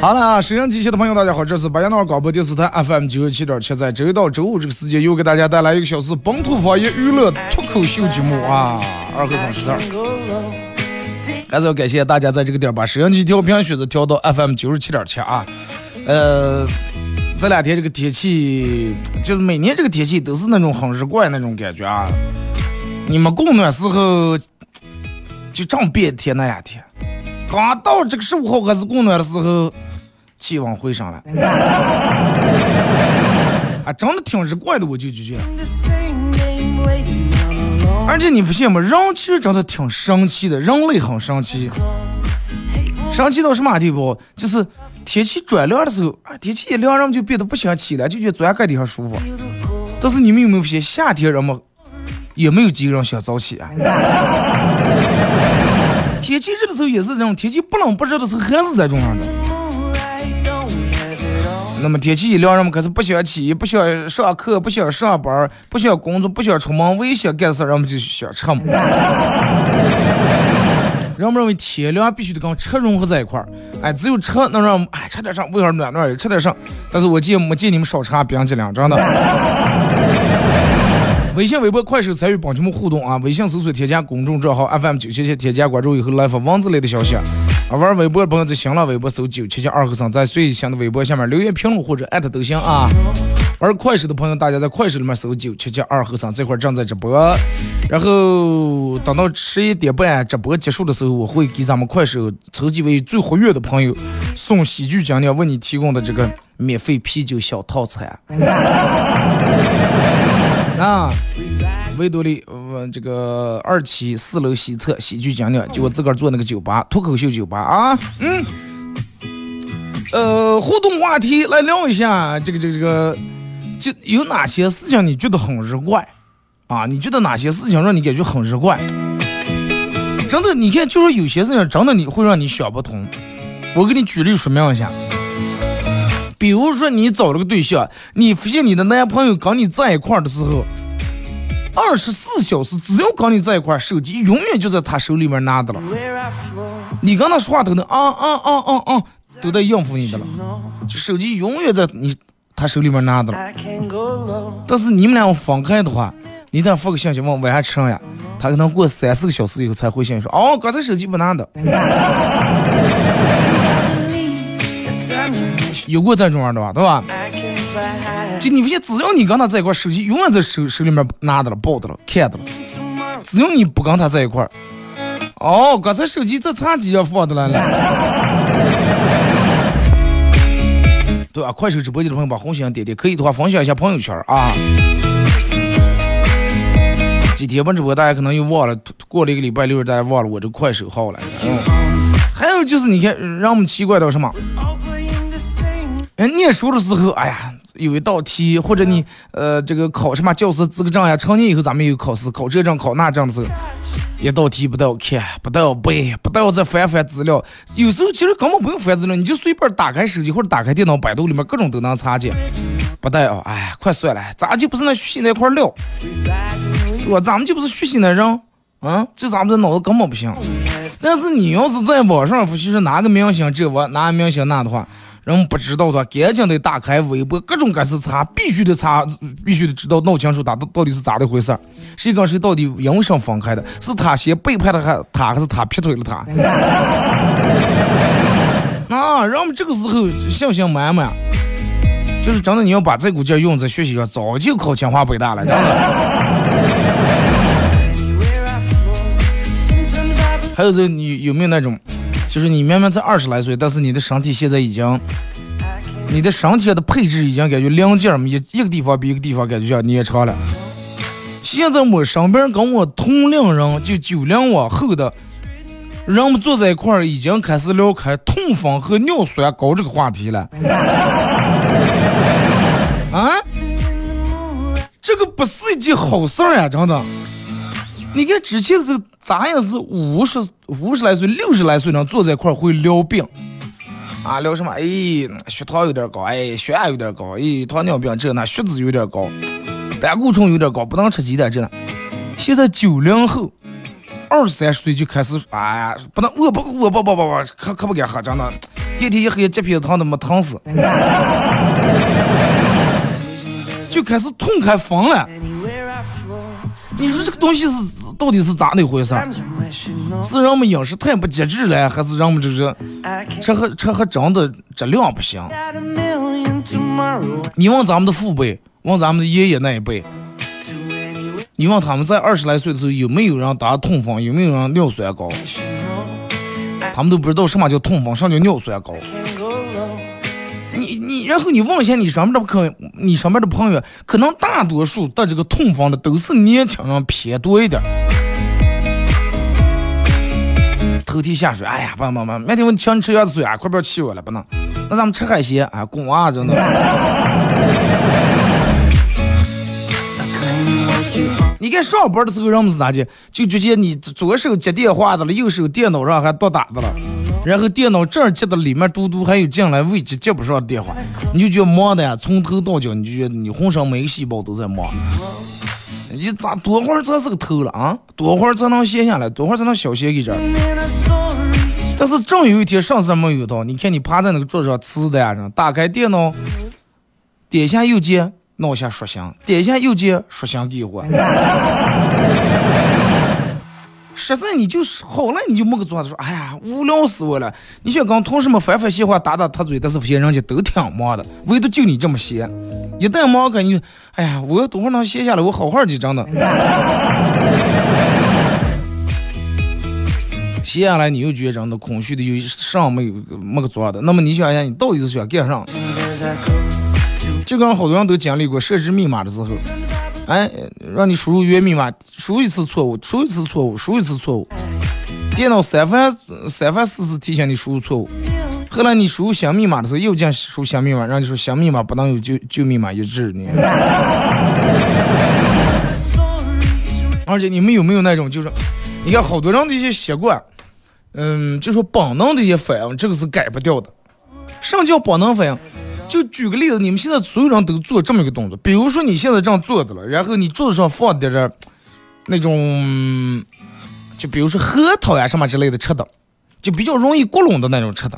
好了，收音机前的朋友，大家好，这是白杨脑广播电视台 FM 九十七点七，在周一到周五这个时间，又给大家带来一个小时本土方言娱乐脱口秀节目啊，二和三十二。还是要感谢大家在这个点把收音机调频选择调到 FM 九十七点七啊，呃。这两天这个天气，就是每年这个天气都是那种很日怪那种感觉啊。你们供暖时候就正变天那两天，刚到这个十五号开始供暖的时候，气温回升了。啊，真的挺日怪的，我就觉得。而且你不信吗？人其实真的挺神奇的，人类很神奇。神奇到什么地步？就是。天气转凉的时候，啊，天气一凉，人们就变得不想起来，就觉得钻盖地上舒服。但是你们有没有发现，夏天人们也没有几个人想早起啊？天气热的时候也是这种，天气不冷不热的时候还是这种样的。那么天气一凉，人们可是不想起，不想上课，不想上班，不想工作，不想出门，唯一想干的事，人们就想吃嘛。人们认为天凉必须得跟车融合在一块儿，哎，只有车能让哎吃点上胃儿暖暖的，吃点上。但是我见没见你们少吃冰激凌，真的。微信、微博、快手参与帮节目互动啊！微信搜索添加公众账号 FM 九七七，添加关注以后来发文字类的消息。啊，玩微博的朋友在新浪微博搜九七七二和尚，在最新的微博下面留言评论或者艾特都行啊。玩快手的朋友，大家在快手里面搜九七七二和尚，这块正在直播。然后等到十一点半直播结束的时候，我会给咱们快手抽几位最活跃的朋友送喜剧奖励，为你提供的这个免费啤酒小套餐。啊，维多利，呃，这个二期四楼西侧喜剧奖励，就我自个儿做那个酒吧，脱口秀酒吧啊，嗯，呃，互动话题来聊一下，这个这个这个。就有哪些事情你觉得很日怪啊？你觉得哪些事情让你感觉很日怪？真的，你看，就说有些事情真的你会让你想不通。我给你举例说明一下。比如说你找了个对象，你发现你的男朋友跟你在一块的时候，二十四小时只要跟你在一块，手机永远就在他手里面拿的了。你跟他说话都能啊啊啊啊啊，都在应付你的了，手机永远在你。他手里面拿的了，但是你们俩分开的话，你等发个信息问晚上吃啥呀？他可能过三四个小时以后才回信说，哦，刚才手机不拿的。有过这种样的吧，对吧？就你发现，只要你跟他在一块，手机永远在手手里面拿的了、抱的了、看的了。只要你不跟他在一块，哦，刚才手机这差几要放的了了。对吧？快手直播间的朋友把红心点点，可以的话分享一下朋友圈啊。几天不直播，大家可能又忘了，过了一个礼拜六，大家忘了我这快手号了。嗯。还有就是，你看让我们奇怪到什么？哎，念书的时候，哎呀，有一道题，或者你呃这个考什么教师资格证呀，成年以后咱们有考试，考这证考那证的时候，一道题不带我看，不带我背，不带我再翻翻资料。有时候其实根本不用翻资料，你就随便打开手机或者打开电脑，百度里面各种都能查见。不带哦，哎，快算了，咱就不是那学习那块料，我咱们就不是学习那人，啊，就咱们这脑子根本不行。但是你要是在网上复习是哪个明星这我，哪个明星那的话，人们不知道的，赶紧得打开微博，各种各式查，必须得查，必须得知道闹清楚他到到底是咋的回事谁跟谁到底因为啥分开的？是他先背叛了还他，还是他劈腿了他？啊，人们这个时候信心满满，就是真的，你要把这股劲用在学习上，早就考清华北大了，真的。还有这，你有没有那种，就是你明明才二十来岁，但是你的身体现在已经，你的身体的配置已经感觉两件儿，一一个地方比一个地方感觉要捏长了。现在我身边跟我同龄人，就九零往后的，人们坐在一块儿，已经开始聊开痛风和尿酸高这个话题了。啊，这个不是一件好事儿呀，真的。你看之前是咱也是五十五十来岁、六十来岁人坐在一块会聊病，啊聊什么？哎，血糖有点高，哎，血压有点高，哎，糖尿病这那，血脂有点高，胆固醇有点高，不能吃鸡蛋这那。现在九零后，二三十岁就开始，哎呀，不能，我不我不不不不，可可不敢喝，真的，一天一喝几瓶糖都没疼死，就开始痛开疯了。你说这个东西是到底是咋的回事？是人们饮食太不节制了，还是人们这个吃喝吃喝真的质量不行？你问咱们的父辈，问咱们的爷爷那一辈，你问他们在二十来岁的时候有没有人打痛风，有没有人尿酸高？他们都不知道什么叫痛风，什么叫尿酸高。然后你问一下你身边的朋友，你身边的朋友，可能大多数得这个痛风的都是年轻人偏多一点。头天下水，哎呀，不不不，明天我请你吃鸭子腿啊，快不要气我了，不能。那咱们吃海鲜啊，公啊，真的。你看上班的时候人们是咋的？就直接你左手接电话的了，右手电脑上还多打的了。然后电脑这儿接的里面嘟嘟还有进来未接接不上电话，你就觉得忙的呀，从头到脚你就觉得你浑身每个细胞都在忙。你咋多会儿才是个头了啊？多会儿才能歇下来？多会儿才能消歇一阵？但是正有一天上次没有到，你看你趴在那个桌子上吃的呀，打开电脑，点下右键，挠一下属相，点下右键，属相激活。实在你就是好了，你就没个做子说，哎呀，无聊死我了。你想跟同事们翻翻闲话，打打他嘴，但是发现人家都挺忙的，唯独就你这么闲。一旦忙，感觉，哎呀，我要多会能歇下来，我好好的真的。歇下来，你又觉得真的空虚的，又上没有没个做的。那么你想想，你到底是想干啥？就跟好多人都经历过设置密码的时候。哎，让你输入原密码，输一次错误，输一次错误，输一次错误，电脑三番三番四次提醒你输入错误。后来你输入新密码的时候，又讲输新密码，让你说新密码不能有旧旧密码一致呢。而且你们有没有那种，就是你看好多人的一些习惯，嗯，就说本能的一些反应，这个是改不掉的。什么叫本能反应？就举个例子，你们现在所有人都做这么一个动作，比如说你现在这样坐着了，然后你桌子上放点点那种，就比如说核桃呀什么之类的吃的，就比较容易过笼的那种吃的，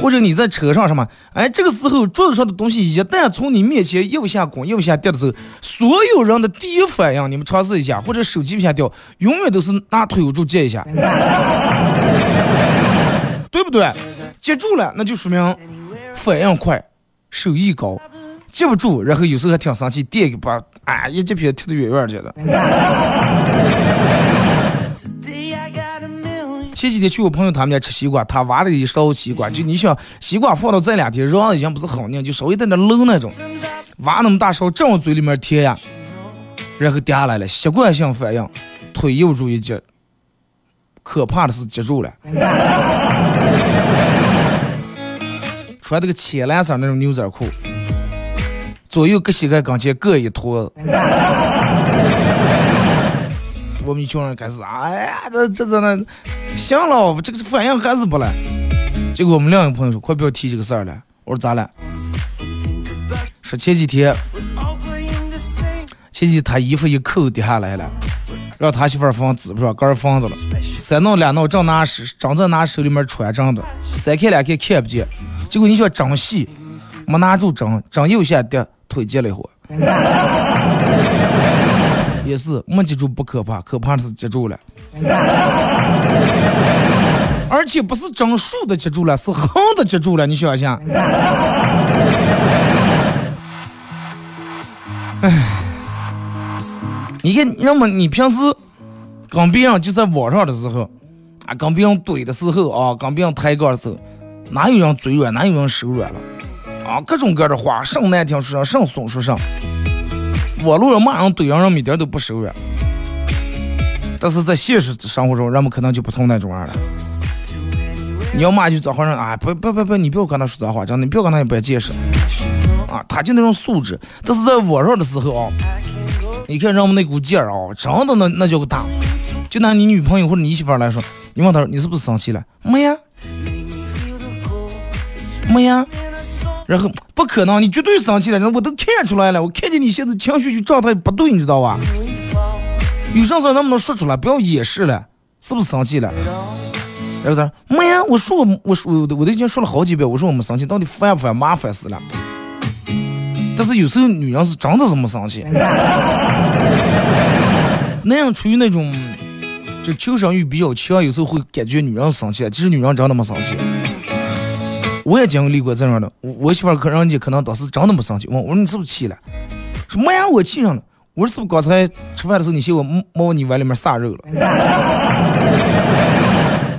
或者你在车上什么，哎，这个时候桌子上的东西一旦从你面前右下拱右下跌的时候，所有人的第一反应，你们尝试一下，或者手机往下掉，永远都是拿腿住接一下，对不对？接住了，那就说明。反应快，手艺高，接不住，然后有时候还挺生气，电一把，啊，一记皮踢得远远去了。前几天去我朋友他们家吃西瓜，他挖了一勺西瓜，就你想西瓜放到这两天，瓤已经不是很硬，就稍微带点漏那种，挖那么大勺正往嘴里面填呀，然后掉下来了，习惯性反应，腿又住一接，可怕的是接住了。穿这个浅蓝色那种牛仔裤，左右各膝盖跟前各一坨。我们一群人开始，哎呀，这这这那，行了，这个反应还是不来。结果我们另一个朋友说，快不要提这个事儿了。我说咋了？说前几天，前几天他衣服一扣掉下来了，让他媳妇儿放纸不上，盖房子了。三弄两弄正拿手，正在拿手里面穿着的，三看两看看不见。结果你想针细，没拿住针，针又下跌，腿接了一会。也是没接住不可怕，可怕的是接住了，而且不是整竖的接住了，是横的接住了。你想想，哎，你看，要么你平时跟别人就在网上的时候，啊，跟别人怼的时候啊，跟别人抬杠的时候，哪有人嘴软，哪有人手软了？啊，各种各样的话，上难听说上，上怂说上。网络上骂人怼人，人们一点都不手软，但是在现实生活中，人们可能就不从那种样了。你要骂就脏话人啊，不不不不，你不要跟他说脏话，真的，你不要跟他也不要解释啊，他就那种素质。但是在网上的时候啊，你看人们那股劲儿啊，真的那那叫个大。就拿你女朋友或者你媳妇来说，你问他你是不是生气了？没呀，没呀。然后不可能，你绝对生气了，我都看出来了，我看见你现在情绪就状态不对，你知道吧？有啥事能不能说出来？不要掩饰了，是不是生气了？然后他说没呀，我说我我说我都已经说了好几遍，我说我没生气，到底烦不烦？麻烦死了。但是有时候女人是真的是没生气，那样处于那种就求生欲比较强，有时候会感觉女人生气，其实女人真的没生气。我也经历过这样的，我我媳妇儿可人家可能当时真的没生气，问我说你是不是气了？说没呀，我气上了。我说是不是刚才吃饭的时候你嫌我往你碗里面撒肉了？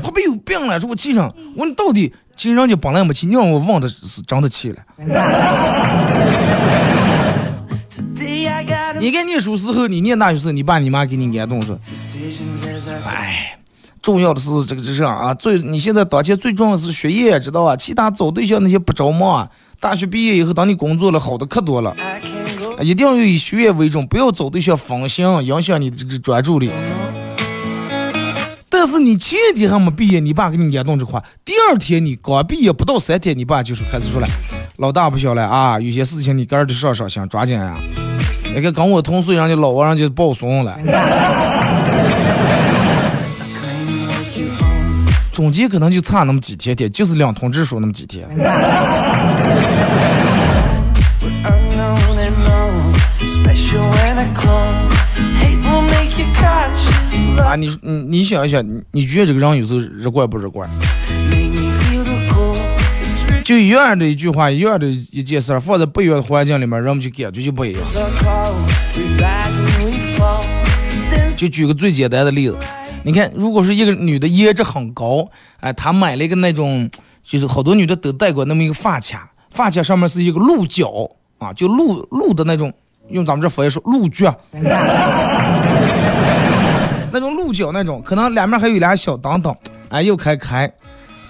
他不有病了，说我气上。我说你到底，其实人家本来没气，你让我问的是真的气了。你该念书时候，你念大学时候，你爸你妈给你安动说，哎。重要的是这个，这是啊，最你现在当前最重要的是学业，知道吧？其他找对象那些不着忙啊。大学毕业以后，当你工作了，好的可多了。一定要以学业为重，不要找对象分心，影响你的这个专注力。但是你前天还没毕业，你爸给你演动这话，第二天你刚毕业不到三天，你爸就是开始说了，老大不小了啊，有些事情你个人得上上心，抓紧呀。那个跟我同岁人家老王人家抱孙了。中间可能就差那么几天天，就是两通知书那么几天。啊，你你你想一想，你你觉得这个人有时候日怪不日怪？就一样的一句话，一样的一件事，放在不一样的环境里面，人们就感觉就不一样。就举个最简单的例子。你看，如果是一个女的颜值很高，哎，她买了一个那种，就是好多女的都戴过那么一个发卡，发卡上面是一个鹿角啊，就鹿鹿的那种，用咱们这方言说鹿角，那种鹿角那种，可能两面还有俩小灯灯，哎，又开开，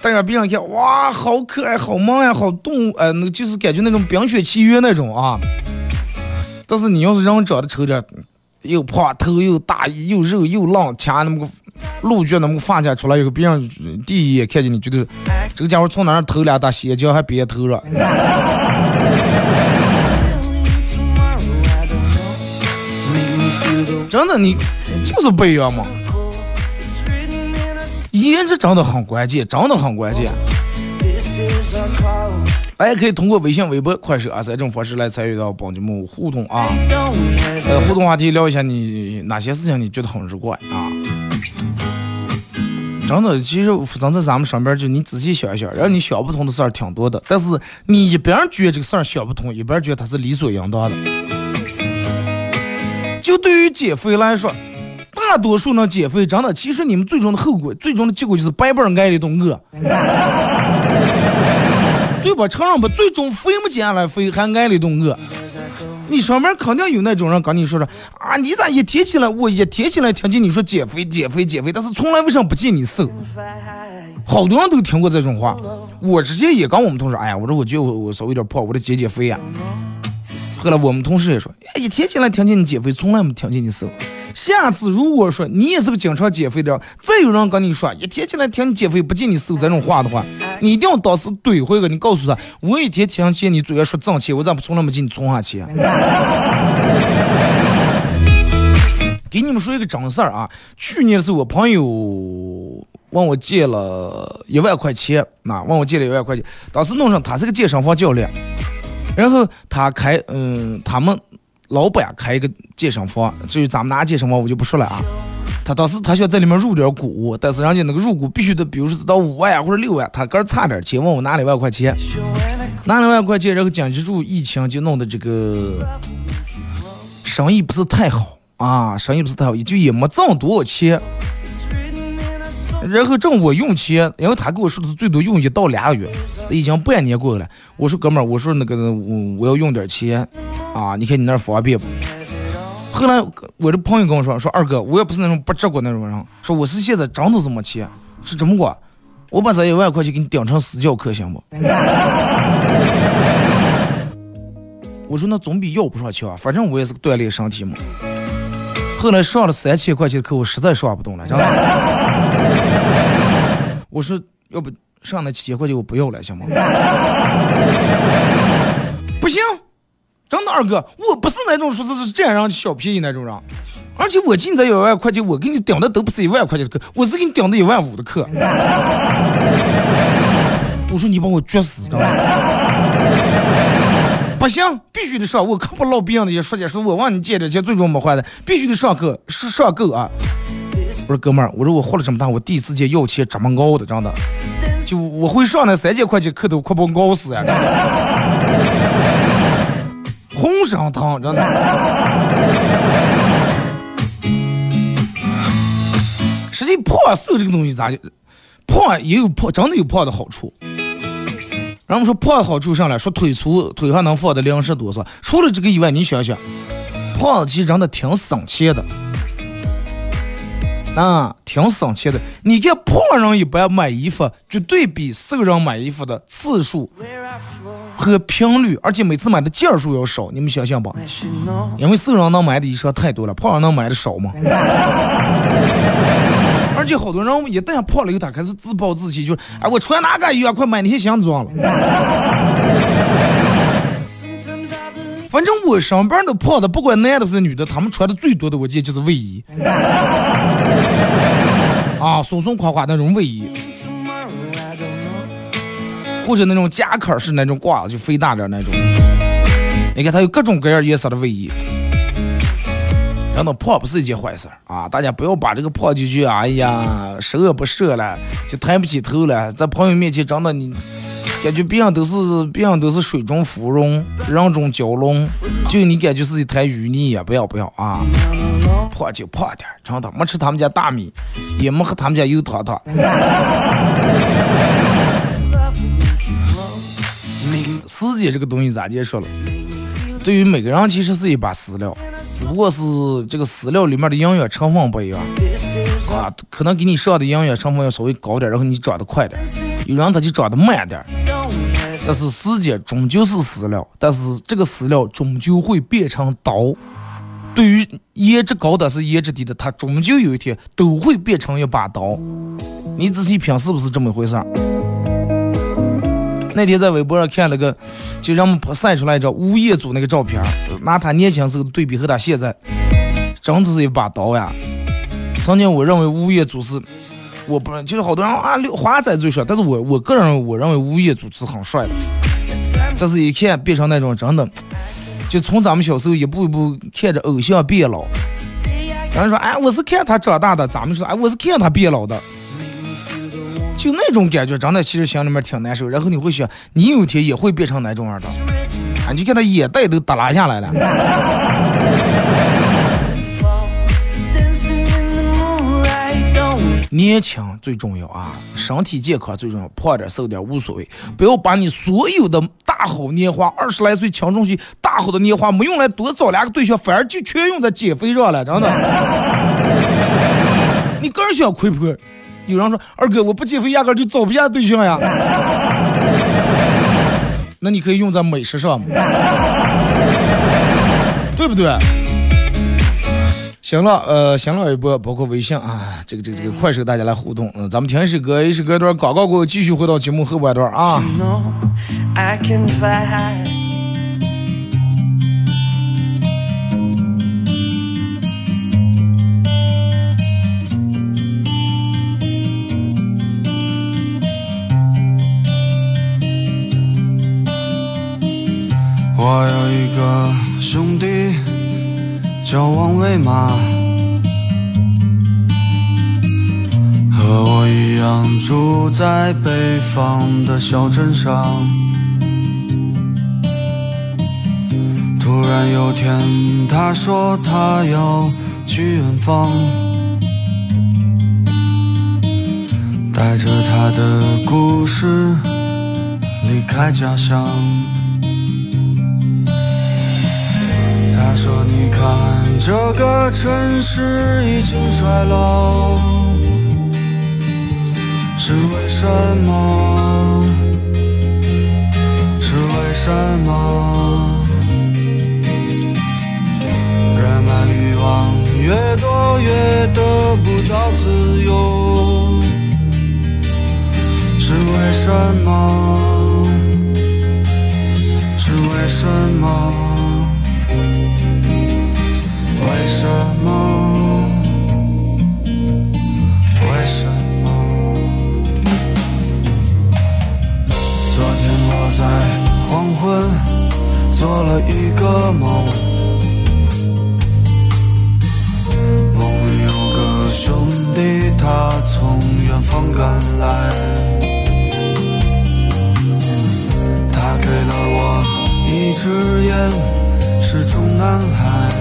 戴上别人看，哇，好可爱，好萌呀，好动物，呃，那个就是感觉那种冰雪奇缘那种啊。但是你要是人长得丑点，又胖，头又大，又肉又浪，掐那么个。鹿角那么个发卡出来以后，别人第一眼看见你觉得这个家伙从哪儿偷俩大鞋脚还别偷了。真的，你就是不一样嘛。颜值真的很关键，真的很关键。大家可以通过微信、微博、快手啊三种方式来参与到帮节目互动啊。呃，互动话题聊一下你哪些事情你觉得很日怪啊？真的，其实发生在咱们身边，就你仔细想一想，让你想不通的事儿挺多的。但是你一边觉得这个事儿想不通，一边觉得它是理所应当的。就对于减肥来说，大多数能减肥，真的，其实你们最终的后果，最终的结果就是白白挨了一顿饿，对吧？承认吧？最终肥没减下来，肥还挨了一顿饿。你上面肯定有那种人跟你说说啊，你咋一提起来，我一提起来听见你说减肥减肥减肥，但是从来为什么不见你瘦？好多人都听过这种话。我之前也跟我们同事，哎呀，我说我觉得我我稍微有点胖，我得减减肥呀。后来我们同事也说，哎，一天起来听见你减肥，从来没听见你瘦。下次如果说你也是个经常减肥的，再有人跟你说一天起来听你减肥，不见你瘦这种话的话，你一定要当时怼回去，你告诉他，我一天听见你嘴上说挣钱，我咋不从来没见你存下钱？给你们说一个真事儿啊，去年的时候，我朋友问我借了一万块钱，那问我借了一万块钱，当时弄上他是个健身房教练，然后他开，嗯，他们老板开一个健身房，至于咱们拿健身房我就不说了啊。他当时他想在里面入点股，但是人家那个入股必须得，比如说到五万或者六万，他个差点钱，问我拿两万块钱，拿两万块钱，然后经济住疫情就弄的这个生意不是太好。啊，生意不是太好，就也没挣多少钱。然后正我用钱，因为他给我说的是最多用一到俩月，已经半年过去了。我说哥们儿，我说那个我我要用点钱啊，你看你那方便不？后来我的朋友跟我说说二哥，我也不是那种不折过那种人，说我是现在真的是没钱，是这么过？我把这一万块钱给你顶成私教课行不？我说那总比要不上强，反正我也是锻炼身体嘛。后来上了三千块钱的课，我实在上不动了，我说要不上那七千块钱我不要了，行吗？不行，真的二哥，我不是那种说是占人小便宜那种人，而且我进这一万块钱，我给你顶的都不是一万块钱的课，我是给你顶的一万五的课。我说你把我撅死，知道吗？不行，必须得上。我可不老别人那些说解说我问你借点钱，最终没还的，必须得上课，是上够啊！我说哥们儿，我说我活了这么大，我第一次见要钱这么高的，真的，就我会上那三千块钱课都快把我熬死呀！浑身疼，真的。实际胖瘦这个东西咋就胖也有胖，真的有胖的好处。人们说胖好处上来，说腿粗，腿上能放的粮食多少？除了这个以外，你想想，胖其实真的挺省钱的，啊，挺省钱的。你看胖人一般买衣服，绝对比瘦人买衣服的次数和频率，而且每次买的件数要少。你们想想吧，因为瘦人能买的衣裳太多了，胖人能买的少吗？而且好多人一旦胖了以后，他开始自暴自弃，就是哎，我穿哪个衣服，快买那些箱装了。反正我上班的胖的，不管男的是女的，他们穿的最多的，我记得就是卫衣。啊，松松垮垮那种卫衣，或者那种夹克式那种褂子，就肥大点那种。你看，它有各种各样颜色的卫衣。真的胖不是一件坏事啊！大家不要把这个胖就去，哎呀，十恶不赦了，就抬不起头了。在朋友面前，真的你感觉别人都是别人都是水中芙蓉，人中蛟龙，就你感觉是一滩淤泥呀！不要不要啊！胖就胖点，真的没吃他们家大米，也没喝他们家油汤汤。时间这个东西咋介说了？对于每个人其实是一把饲料。只不过是这个饲料里面的营养成分不一样啊，可能给你上的营养成分要稍微高点，然后你长得快点；有人他就长得慢点。但是时间终究是饲料，但是这个饲料终究会变成刀。对于颜值高的是颜值低的，它终究有一天都会变成一把刀。你仔细品是不是这么回事？那天在微博上看了个，就让我们晒出来一张吴彦祖那个照片，拿他年轻时候对比和他现在，真的是一把刀呀。曾经我认为吴彦祖是，我不就是好多人啊，华仔最帅，但是我我个人我认为吴彦祖是很帅的。但是一看变成那种真的，就从咱们小时候一步一步看着偶像变老，有人说哎我是看他长大的，咱们说哎我是看他变老的。就那种感觉，真的其实心里面挺难受。然后你会想，你有一天也会变成那种样的，啊，你看他眼袋都耷拉下来了。年轻最重要啊，身体健康最重要，胖点瘦点无所谓，不要把你所有的大好年华，二十来岁青春期大好的年华，没用来多找两个对象，反而就全用在减肥上了，真的。你个人想亏不亏？有人说二哥，我不减肥，压根就找不下对象呀。那你可以用在美食上。对不对？行了，呃，新浪微博包括微信啊，这个这个这个快手，大家来互动。嗯，咱们听一首歌，一首歌段广告过后，继续回到节目后半段啊。我有一个兄弟叫王伟马，和我一样住在北方的小镇上。突然有天，他说他要去远方，带着他的故事离开家乡。他说：“你看，这个城市已经衰老，是为什么？是为什么？人们欲望越多，越得不到自由，是为什么？是为什么？”什么？为什么？昨天我在黄昏做了一个梦，梦里有个兄弟，他从远方赶来，他给了我一支烟，是中南海。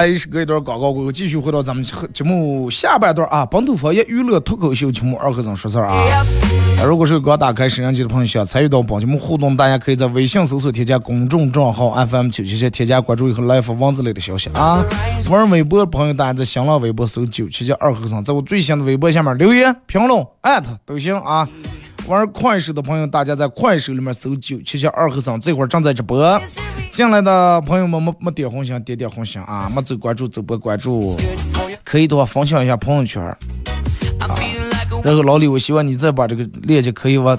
好了，一是隔一段广告过后，继续回到咱们节目下半段啊，本土方言娱乐脱口秀节目二和尚说事儿啊。啊如果是刚打开摄像机的朋友，想参与到本节目互动，大家可以在微信搜索添加公众账号 FM 九七七，添加关注以后来发文字类的消息啊。玩微博的朋友，大家在新浪微博搜九七七二和尚，在我最新的微博下面留言评论艾特都行啊。玩快手的朋友，大家在快手里面搜九七七二和尚，这会儿正在直播。进来的朋友们没没点红心，点点红心啊！没走关注走波关注，可以的话分享一下朋友圈。然后老李，我希望你再把这个链接可以往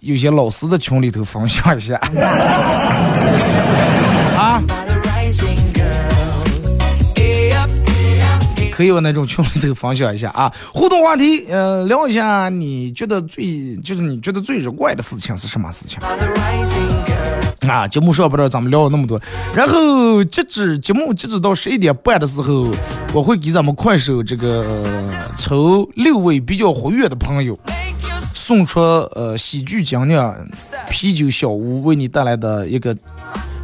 有些老师的群里头分享一下。可以往那种群里头分享一下啊！互动话题，呃，聊一下你觉得最就是你觉得最热怪的事情是什么事情？啊，节目上不知道咱们聊了那么多，然后截止节目截止到十一点半的时候，我会给咱们快手这个、呃抽六位比较活跃的朋友，送出呃喜剧精酿啤酒小屋为你带来的一个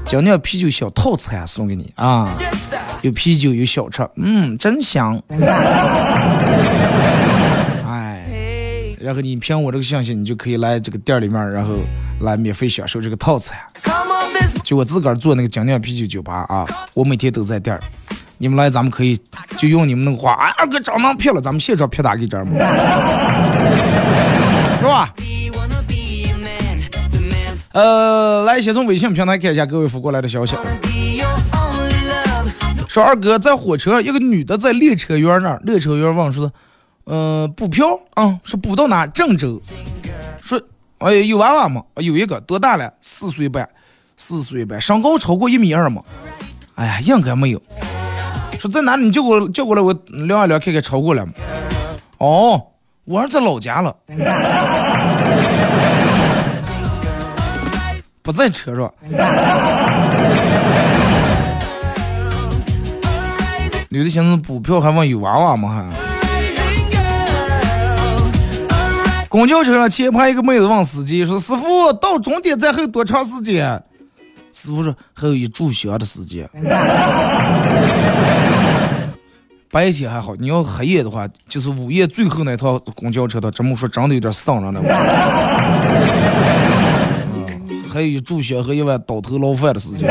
精酿啤酒小套餐送给你啊，有啤酒有小吃，嗯，真香。哎，然后你凭我这个信息，你就可以来这个店里面，然后来免费享受这个套餐。就我自个儿做那个精酿啤酒酒吧啊，我每天都在店儿。你们来，咱们可以就用你们那个话，哎，二哥长那票了，咱们现场啪打给这儿嘛，是吧？呃，来，先从微信平台看一下各位发过来的消息。说二哥在火车，一个女的在列车员那儿，列车员问说，呃，补票啊，说补到哪？郑州。说，哎，有娃娃吗？有一个，多大了？四岁半，四岁半，身高超过一米二吗？哎呀，应该没有。说在哪里？你叫过叫过来，我量一量看看超过了吗？哦，我儿在老家了，不在车上。女的寻思补票还问有娃娃吗？还。公交车上前排一个妹子问司机说：“师傅，到终点站还有多长时间？”师傅说：“还有一炷香的时间。”白天还好，你要黑夜的话，就是午夜最后那趟公交车，它这么说真的有点丧人了。还有一炷香和一碗倒头捞饭的时间。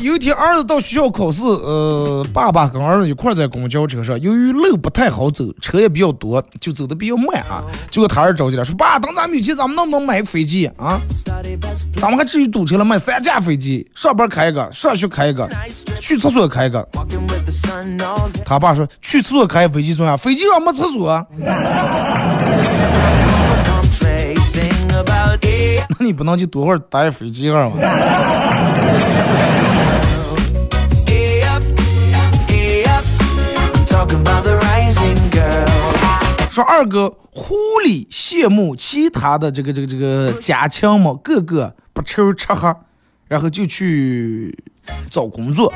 有一天儿子到学校考试，呃，爸爸跟儿子一块儿在公交车上，由于路不太好走，车也比较多，就走的比较慢啊。结果他儿子着急了，说爸，等咱们有钱，咱们能不能买个飞机啊？咱们还至于堵车了，买三架飞机，上班开一个，上学开一个，去厕所开一个。他爸说去厕所开飞机重要，飞机上没厕所。啊 那你不能就多会儿待飞机上吗？说二哥，狐狸羡慕其他的这个这个这个家禽们，个个不愁吃喝，然后就去找工作。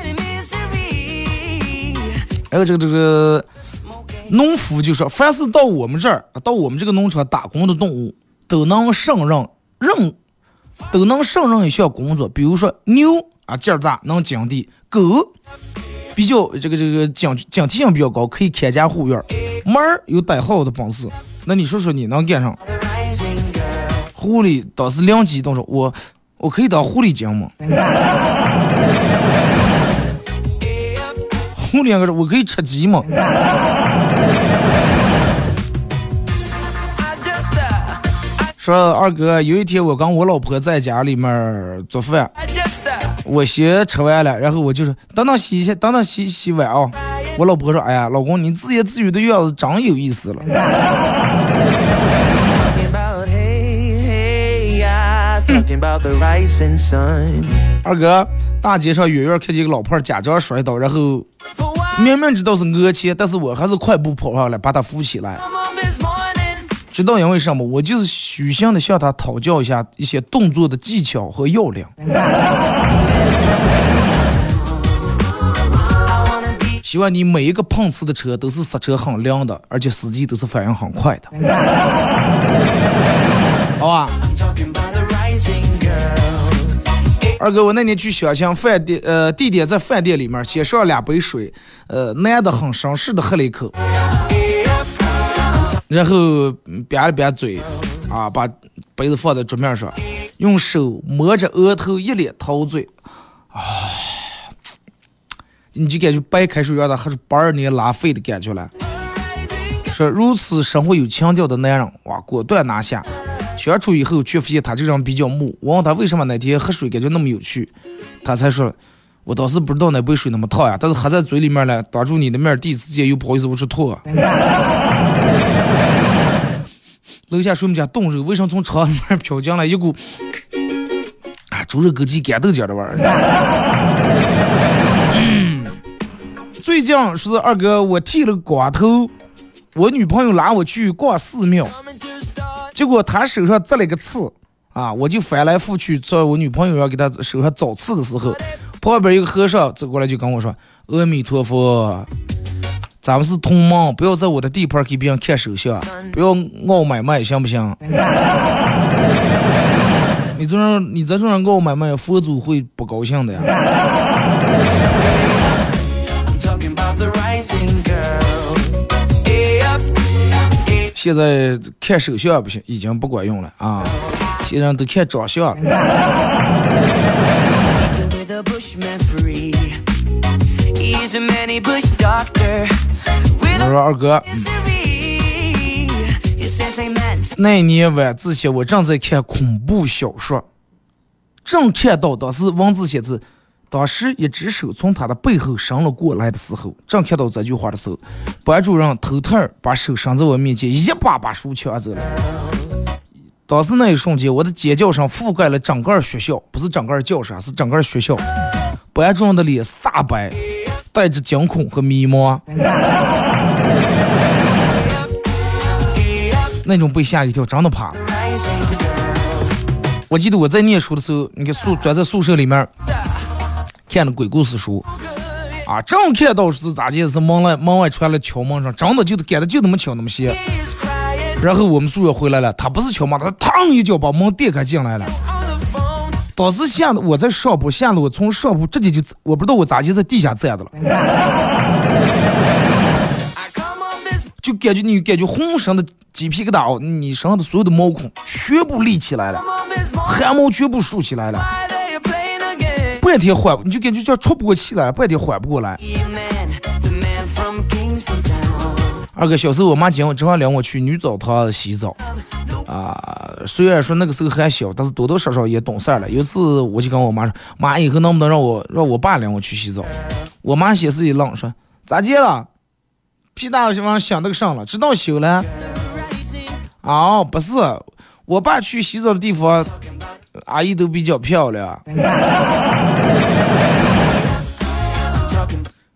然后这个这个农夫就说，凡是到我们这儿，到我们这个农场打工的动物，都能胜任任，都能胜任一项工作。比如说牛啊，劲儿大，能耕地；狗比较这个这个警警惕性比较高，可以看家护院；猫儿有逮耗的本事。那你说说你能干上？狐狸当时灵机一动说：“我我可以当狐狸精吗？”狐狸个说：“我可以吃鸡吗？”说二哥，有一天我跟我老婆在家里面做饭，我先吃完了，然后我就说等等洗一下，等等洗洗碗啊。我老婆说：“哎呀，老公，你自言自语的样子真有意思了。”二哥，大街上远远看见一个老婆假装摔倒，然后明明知道是讹钱，但是我还是快步跑上来把他扶起来。知道因为什么？我就是虚心的向他讨教一下一些动作的技巧和要领。希望你每一个碰瓷的车都是刹车很灵的，而且司机都是反应很快的，好吧？二哥，我那年去相亲，饭店呃地点在饭店里面，先上两杯水，呃男的很绅士的喝了一口。然后扁了扁嘴，啊，把杯子放在桌面上，用手摸着额头，一脸陶醉，啊，你就感觉白开水让他喝出八二年拉菲的感觉了。说如此生活有情调的男人，哇，果断拿下。相处以后却发现他这人比较木。我问他为什么那天喝水感觉那么有趣，他才说，我当时不知道那杯水那么烫呀，但是喝在嘴里面了，当住你的面第一次见又不好意思往出吐。楼下谁们家冻肉，为什么从肠里面飘进来一股啊猪肉枸杞干豆角的味儿？最近是二哥，我剃了光头，我女朋友拉我去逛寺庙，结果她手上扎了个刺啊，我就翻来覆去在我女朋友要给她手上找刺的时候，旁边一个和尚走过来就跟我说：“阿弥陀佛。”咱们是同盟，不要在我的地盘给别人看手相，不要傲买卖，行不行？你这样，你这样傲买卖，佛祖会不高兴的呀。现在看手相不行，已经不管用了啊！现在都看长相了。我说二哥，那年晚自习我正在看恐怖小说，正看到当时文字写字，当时一只手从他的背后伸了过来的时候，正看到这句话的时候，班主任偷偷把手伸在我面前，一把把书抢走了。当时那一瞬间，我的尖叫声覆盖了整个学校，不是整个教室，是整个学校。班主任的脸煞白。带着惊恐和迷茫，那种被吓一跳，真的怕。我记得我在念书的时候，你看宿转在宿舍里面看的鬼故事书，啊，正看到是咋的？是门外门外传来敲门声，真的就感觉就那么敲那么些。然后我们宿舍回来了，他不是敲门，他嘡一脚把门电开进来了。当时吓得我在上铺，吓得我从上铺直接就，我不知道我咋就在地下站着了，就感觉你感觉浑身的鸡皮疙瘩哦，你身上的所有的毛孔全部立起来了，汗毛全部竖起来了，半天缓，你就感觉叫喘不过气来，半天缓不过来。二哥，小时候我妈结婚，正好领我去女澡堂洗澡，啊，虽然说那个时候还小，但是多多少少也懂事儿了。有一次我就跟我妈说：“妈，以后能不能让我让我爸领我去洗澡？”我妈先是一愣，说：“咋接了？屁大个地方想那个上了，知道修了？”哦，不是，我爸去洗澡的地方，阿姨都比较漂亮。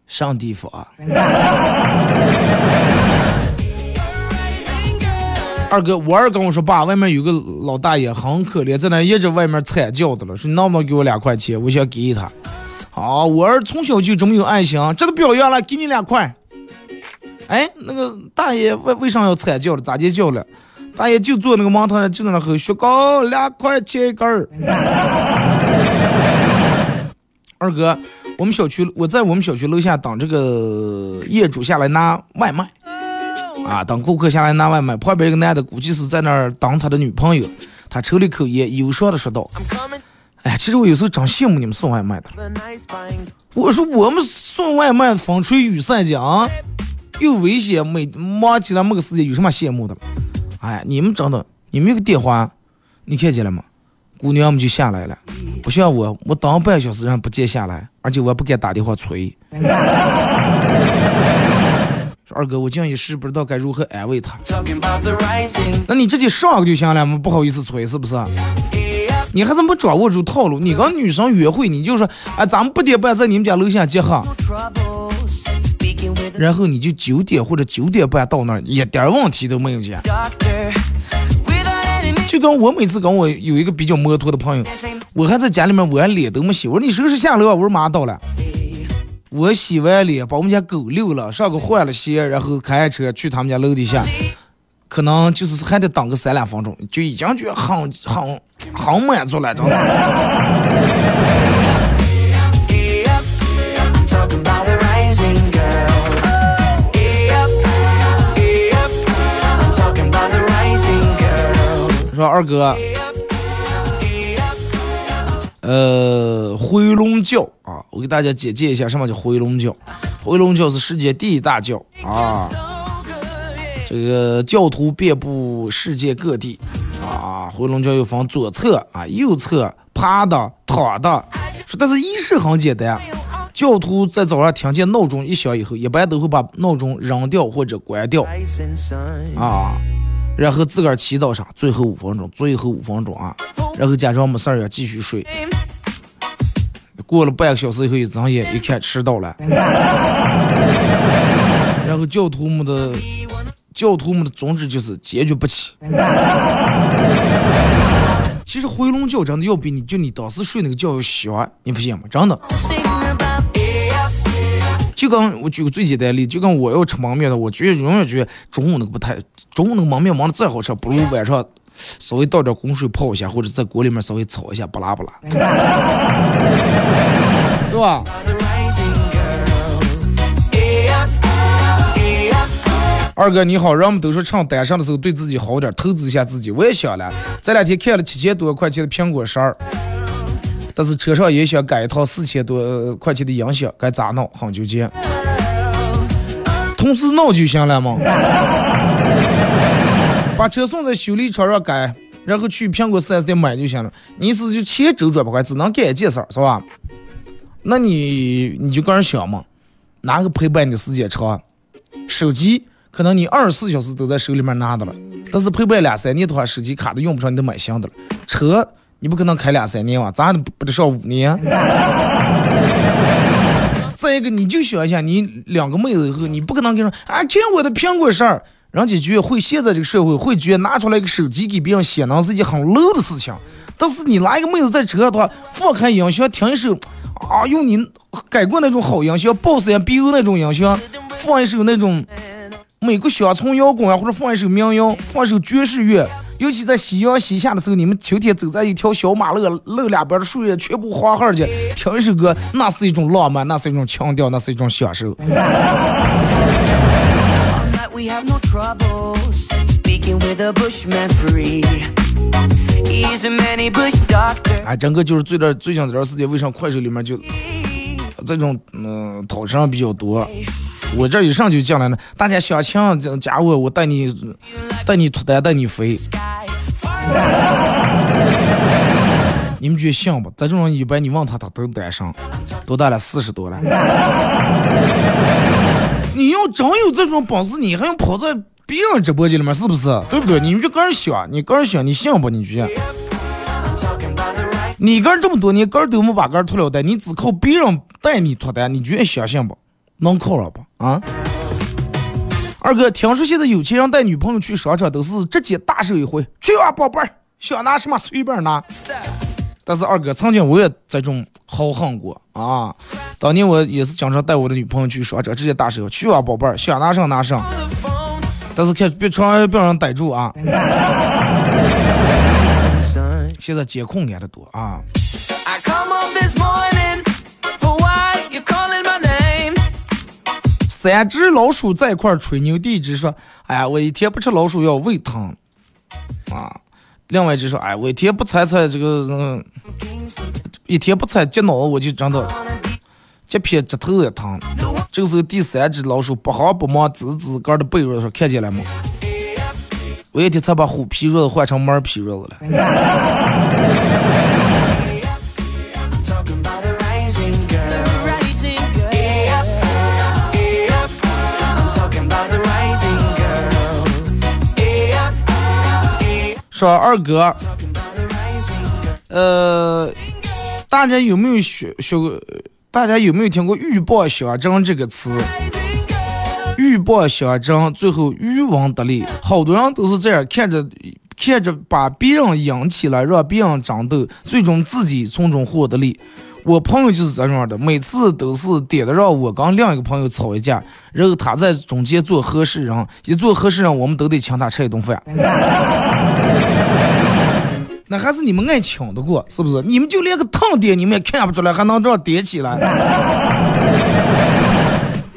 上地方。二哥，我二跟我说，爸，外面有个老大爷很可怜，在那一直外面惨叫的了，说能不能给我两块钱？我想给他。好，我儿从小就这么有爱心，这都表扬了，给你两块。哎，那个大爷为为啥要惨叫了？咋就叫了？大爷就坐那个门头上，就在那喝雪糕，两块钱一根儿。二哥，我们小区，我在我们小区楼下等这个业主下来拿外卖。啊！等顾客下来拿外卖，旁边一个男的估计是在那儿等他的女朋友。他抽了一口烟，忧伤的说道：“哎，其实我有时候真羡慕你们送外卖的。我说我们送外卖风吹雨晒的啊，又危险，没忙起来没个时间，有什么羡慕的？哎，你们真的，你们有个电话，你看见了吗？姑娘们就下来了，不像我，我等半小时人不接下来，而且我还不敢打电话催。”说二哥，我这样一时不知道该如何安慰他。那你直接上个就行了嘛，不好意思催是不是？你还是没掌握住套路。你跟女生约会，你就说，哎，咱们八点半在你们家楼下集合，然后你就九点或者九点半到那儿，一点问题都没有见。就跟我每次跟我有一个比较摩托的朋友，我还在家里面，我脸都没洗，我说你收拾下楼啊，我说马上到了。我洗完脸，把我们家狗遛了，上个换了鞋，然后开车去他们家楼底下，可能就是还得等个三两分钟，就已经觉得很很很满足了，真的。说二哥。呃，回笼觉啊，我给大家简介一下什么叫回笼觉。回笼觉是世界第一大教啊，这个教徒遍布世界各地啊。回笼觉又分左侧啊、右侧、趴的、躺的。说但是仪式很简单，教徒在早上听见闹钟一响以后，一般都会把闹钟扔掉或者关掉啊，然后自个儿祈祷上最后五分钟，最后五分钟啊。然后假装没事儿，要继续睡。过了半个小时以后，一睁眼一看迟到了。然后教徒们的教徒们的宗旨就是坚决不起。其实回笼觉真的要比你就你当时睡那个觉要香，你不信吗？真的。就跟我举个最简单的例，就跟我要吃焖面的，我觉得永远觉得中午那个不太，中午那个焖面焖的再好吃，不如晚上。稍微倒点滚水泡一下，或者在锅里面稍微炒一下，不辣不辣，对吧？二哥你好，人们都说唱单身的时候对自己好点，投资一下自己。我也想了，这两天看了七千多块钱的苹果十二，但是车上也想改一套四千多块钱的音响，该咋弄？很纠结。同时弄就行了嘛？把车送在修理厂上改，然后去苹果 4S 店买就行了。你意思就钱周转不快，只能改一件事儿，是吧？那你你就个人想嘛，哪个陪伴你的时间长？手机可能你二十四小时都在手里面拿着了，但是陪伴两三年的话，手机卡都用不上，你得买新的了。车你不可能开两三年吧？咱不得上五年。再一个，你就想一下，你两个妹子以后，你不可能跟说啊，看我的苹果十二。人家觉得会现在这个社会会觉得拿出来一个手机给别人显能是一件很 low 的事情，但是你拿一个妹子在车上的话，放开音响听一首啊，用你改过那种好音响，BOSS 呀 BO 那种音响，放一首那种美国乡村摇滚啊，或者放一首民谣，放一首爵士乐，尤其在夕阳西下的时候，你们秋天走在一条小马路，路两边的树叶全部黄黑的，听一首歌，那是一种浪漫，那是一种情调，那是一种享受。哎，整个就是最这最近这段时间，为啥快手里面就这种嗯讨生比较多？我这一上就进来了，大家相亲加我，我带你带你脱单带你飞，你们觉得像不？这种一般你问他，他都单身，多大了？四十多了。你要真有这种本事，你还用跑在别人直播间里面，是不是？对不对？你们就个人想，你个人想，你信不？你觉得？你个人这么多年，个人都没把个人脱了单，你只靠别人带你脱单，你觉得相信不？能靠了不？啊？二哥，听说现在有钱人带女朋友去商场都是直接大手一挥，去吧，宝贝儿，想拿什么随便拿。但是二哥，曾经我也这种豪横过啊！当年我也是经常带我的女朋友去商场，直接大手去吧，宝贝儿，想拿上拿上。但是看别常别让人逮住啊！现在监控连的多啊！三只老鼠在一块儿吹牛，第一只说：“哎呀，我一天不吃老鼠药胃疼。”啊，另外一只说：“哎，我一天不踩踩这个，嗯，一天不踩脚脑，我就真的脚偏指头也疼。”这个时候，第三只老鼠不慌不忙滋滋个的背肉说：“看见了吗？我一天才把虎皮肉换成猫皮肉了。”说二哥，呃，大家有没有学学过？大家有没有听过“鹬蚌相争”这个词？鹬蚌相争，最后渔翁得利。好多人都是这样看着看着把别人引起来，让别人争斗，最终自己从中获得利。我朋友就是这样的，每次都是点的让我跟另一个朋友吵一架，然后他在中间做和事人，一做和事人，我们都得请他吃一顿饭。那还是你们爱请的过，是不是？你们就连个烫点你们也看不出来，还能这样点起来？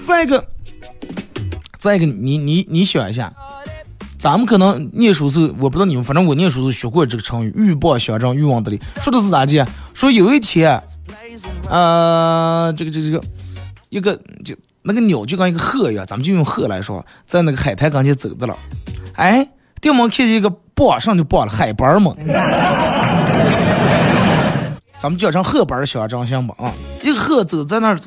再一个，再一个，你你你想一下，咱们可能念书时候，我不知道你们，反正我念书时候学过这个成语“鹬蚌相争，渔翁得利”，说的是啥的？说有一天，呃，这个这个这个一个就那个鸟就跟一个鹤一样，咱们就用鹤来说，在那个海滩跟前走着了，哎，对门看见一个蚌，上就蚌了，海斑嘛。咱们叫成鹤斑儿相争行吧啊！一个鹤走在那儿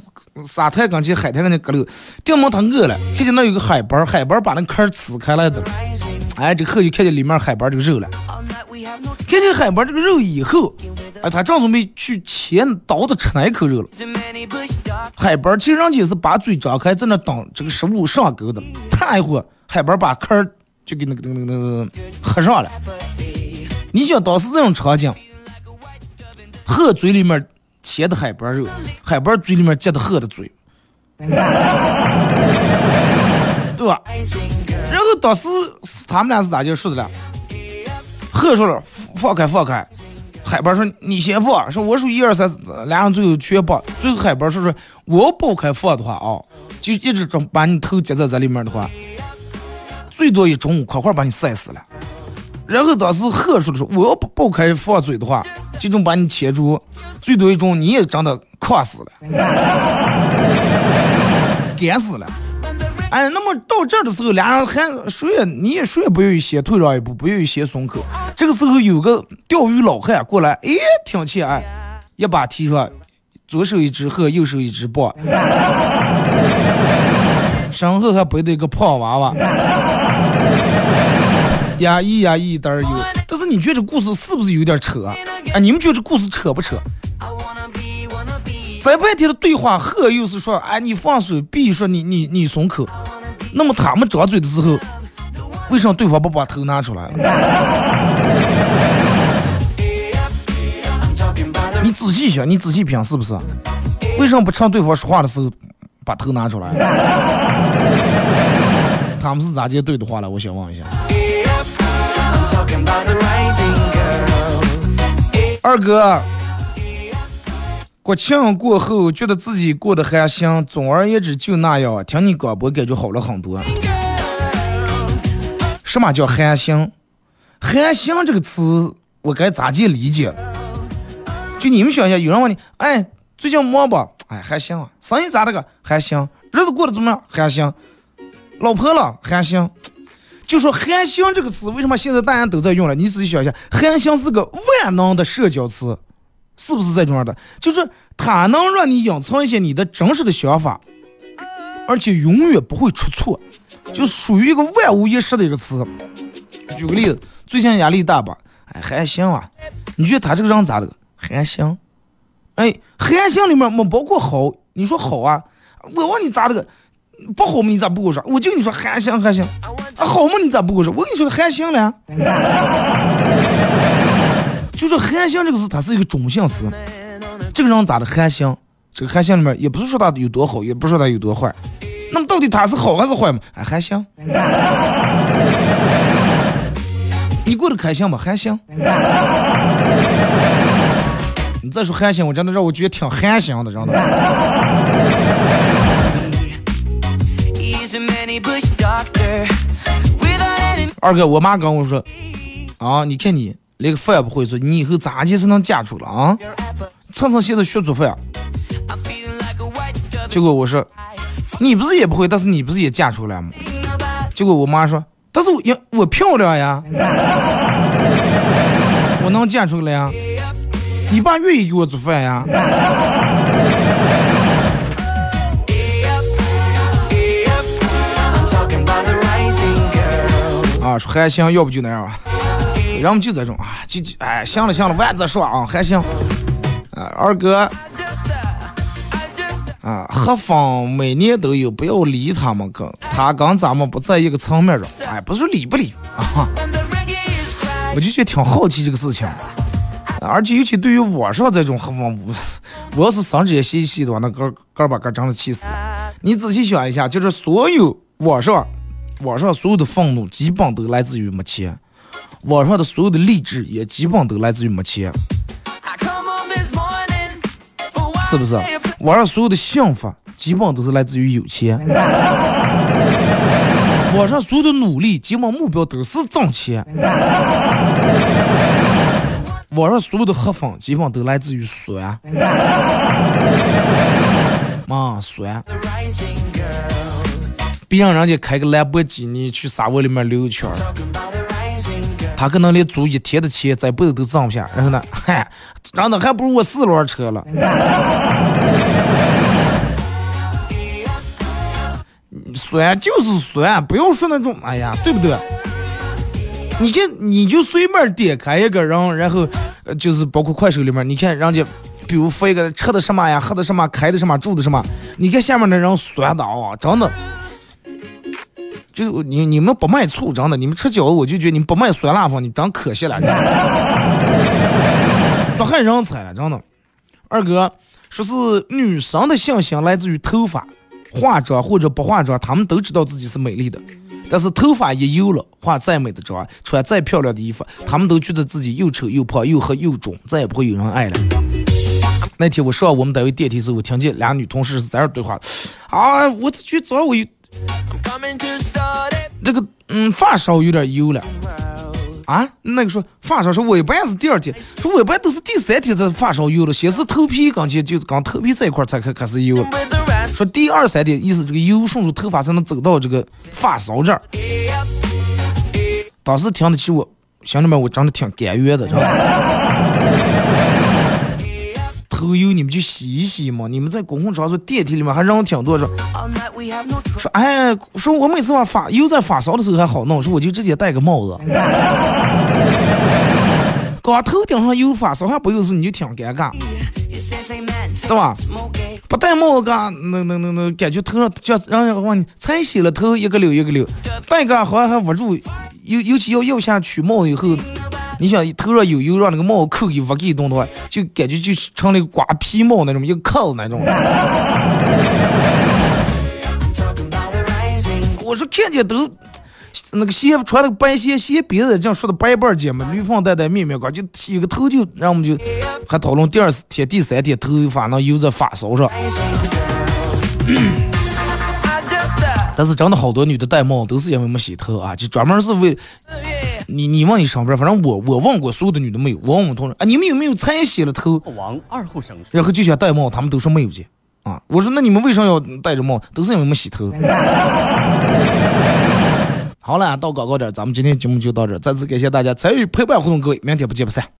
沙滩跟前，海滩跟前搁溜，掉门他饿了，看见那有个海斑，海斑把那壳儿呲开来的，哎，这鹤就看见里面海斑这个肉了，看见海斑儿这个肉以后，哎，他正准备去切刀的吃那一口肉了，海斑儿其实人家是把嘴张开，在那等这个食物上钩的，他一会儿海斑儿把壳儿就给那个那个那个那个合上了。你想当时这种场景，鹤嘴里面切的海斑肉，海斑嘴里面接的鹤的嘴，对吧？然后当时是他们俩是咋就说的了？贺说了放开放开，海斑说你先放，说我数一二三四，俩人最后全放。最后海斑说说我要爆开放的话啊，就一直把你头夹在这里面的话，最多一中午，快快把你晒死了。然后当时贺说的说我要不爆开放嘴的话，这种把你切住，最多一种你也真的渴死了，干死了。哎，那么到这儿的时候，俩人还谁也你也谁也不愿意先退让一步，不愿意先松口。这个时候有个钓鱼老汉过来，哎，挺起哎，一把提出来，左手一只鹤，右手一只蚌，身后还背着一个胖娃娃，压抑压抑一袋儿油。但是你觉得这故事是不是有点扯啊？哎，你们觉得这故事扯不扯？在半天的对话，鹤又是说，哎，你放手，必说你你你松口。那么他们张嘴的时候，为什么对方不把头拿出来？你仔细想，你仔细品，是不是？为什么不趁对方说话的时候把头拿出来？他们是咋接对的话了？我想问一下，二哥，国庆过后觉得自己过得还行，总而言之就那样。听你广播感觉好了很多。什么叫还行？还行这个词我该咋去理解？就你们想一下，有人问你，哎，最近忙不？哎，还行啊。生意咋的个？还行。日子过得怎么样？还行。老婆了？还行。就说“还行”这个词，为什么现在大家都在用了？你仔细想一下，“还行”是个万能的社交词，是不是这种的？就是它能让你隐藏一些你的真实的想法，而且永远不会出错，就属于一个万无一失的一个词。举个例子，最近压力大吧？哎，还行啊。你觉得他这个人咋的？还行。哎，还行里面没包括好，你说好啊？我问你咋的？不好吗？你咋不跟我说？我就跟你说还行还行。啊，好吗？你咋不跟我说？我跟你说还行了。就是还行这个词，它是一个中性词。这个人咋的还行？这个还行里面也不是说他有多好，也不是说他有多坏。那么到底他是好还是坏嘛？哎，还行。你过得开心吗？还行。你再说还行，我真的让我觉得挺寒心的，真的。二哥，我妈跟我说，啊，你看你连个饭也不会做，你以后咋就是能嫁出了啊？蹭蹭现在学做饭。结果我说，你不是也不会，但是你不是也嫁出来吗？结果我妈说，但是我我漂亮呀，我能嫁出来呀？你爸愿意给我做饭呀？啊，说还行，要不就那样吧。人们就这种啊，就就哎，行了行了，晚再说啊，还行。啊，二哥，啊，何方每年都有，不要理他们，跟他跟咱们不在一个层面上。哎，不是理不理啊，我就觉得挺好奇这个事情。而且尤其对于网上这种何方，我要是上这些信息的话，那哥哥把哥真的气死了。你仔细想一下，就是所有网上。网上所有的愤怒基本都来自于没钱，网上的所有的励志也基本都来自于没钱，是不是？网上所有的幸福基本都是来自于有钱，网上所有的努力基本目标都是挣钱，网上所有的黑粉基本都来自于酸，妈酸。别让人家开个兰博基尼去沙漠里面溜一圈他可能连租一天的钱这辈子都挣不下。然后呢，嗨，长得还不如我四轮车了。酸就是酸，不要说那种，哎呀，对不对？你看，你就随便点开一个人，然后就是包括快手里面，你看人家，比如发一个吃的什么呀，喝的什么，开的什么，住的什么，你看下面的人酸的啊，真的。就你你们不卖醋，真的，你们吃饺子我就觉得你们不卖酸辣粉，你真可惜了，做害人才了，真的。二哥说是女生的信心来自于头发，化妆或者不化妆，她们都知道自己是美丽的，但是头发一油了，化再美的妆，穿再漂亮的衣服，她们都觉得自己又丑又胖又黑又肿，再也不会有人爱了。那天我上我们单位电梯时候，我听见俩女同事是这样对话，啊，我这觉得早上我有。这个嗯，发梢有点油了啊。那个说发梢说尾巴也是第二天，说我一般都是第三天才发梢油了。先是头皮刚起，就刚头皮这一块才开开始油。说第二三天，意思这个油顺着头发才能走到这个发梢这儿。当时听得起我，兄弟们，我真的挺甘愿的，知道吧？头油你们就洗一洗嘛，你们在公共场所电梯里面还人挺多，说说哎，说我每次把发油在发烧的时候还好弄，说我就直接戴个帽子，搞头顶上有发烧还不有事，你就挺尴尬，对吧？不戴帽子干，那那那那感觉头上叫让人问你才洗了头一个溜一个溜，戴个好像还捂住，尤尤其要要下取帽以后。你想头上有油，让那个帽扣给挖给动的话，就感觉就成了个刮皮帽那种，一个壳子那种。我说看见都那个鞋穿那个白鞋，鞋鼻子这样说的白板姐嘛，绿缝带带面面光，就剃个头就，让我们就还讨论第二天、第三天头发能油在发梢上。但是真的好多女的戴帽都是因为没洗头啊，就专门是为你你问你上班，反正我我问过所有的女的没有，我问我们同事啊，你们有没有才洗了头，王二后生然后就想戴帽，他们都说没有去啊。我说那你们为啥要戴着帽？都是因为没洗头。好了，到广告点，咱们今天节目就到这儿，再次感谢大家参与陪伴互动，各位，明天不见不散。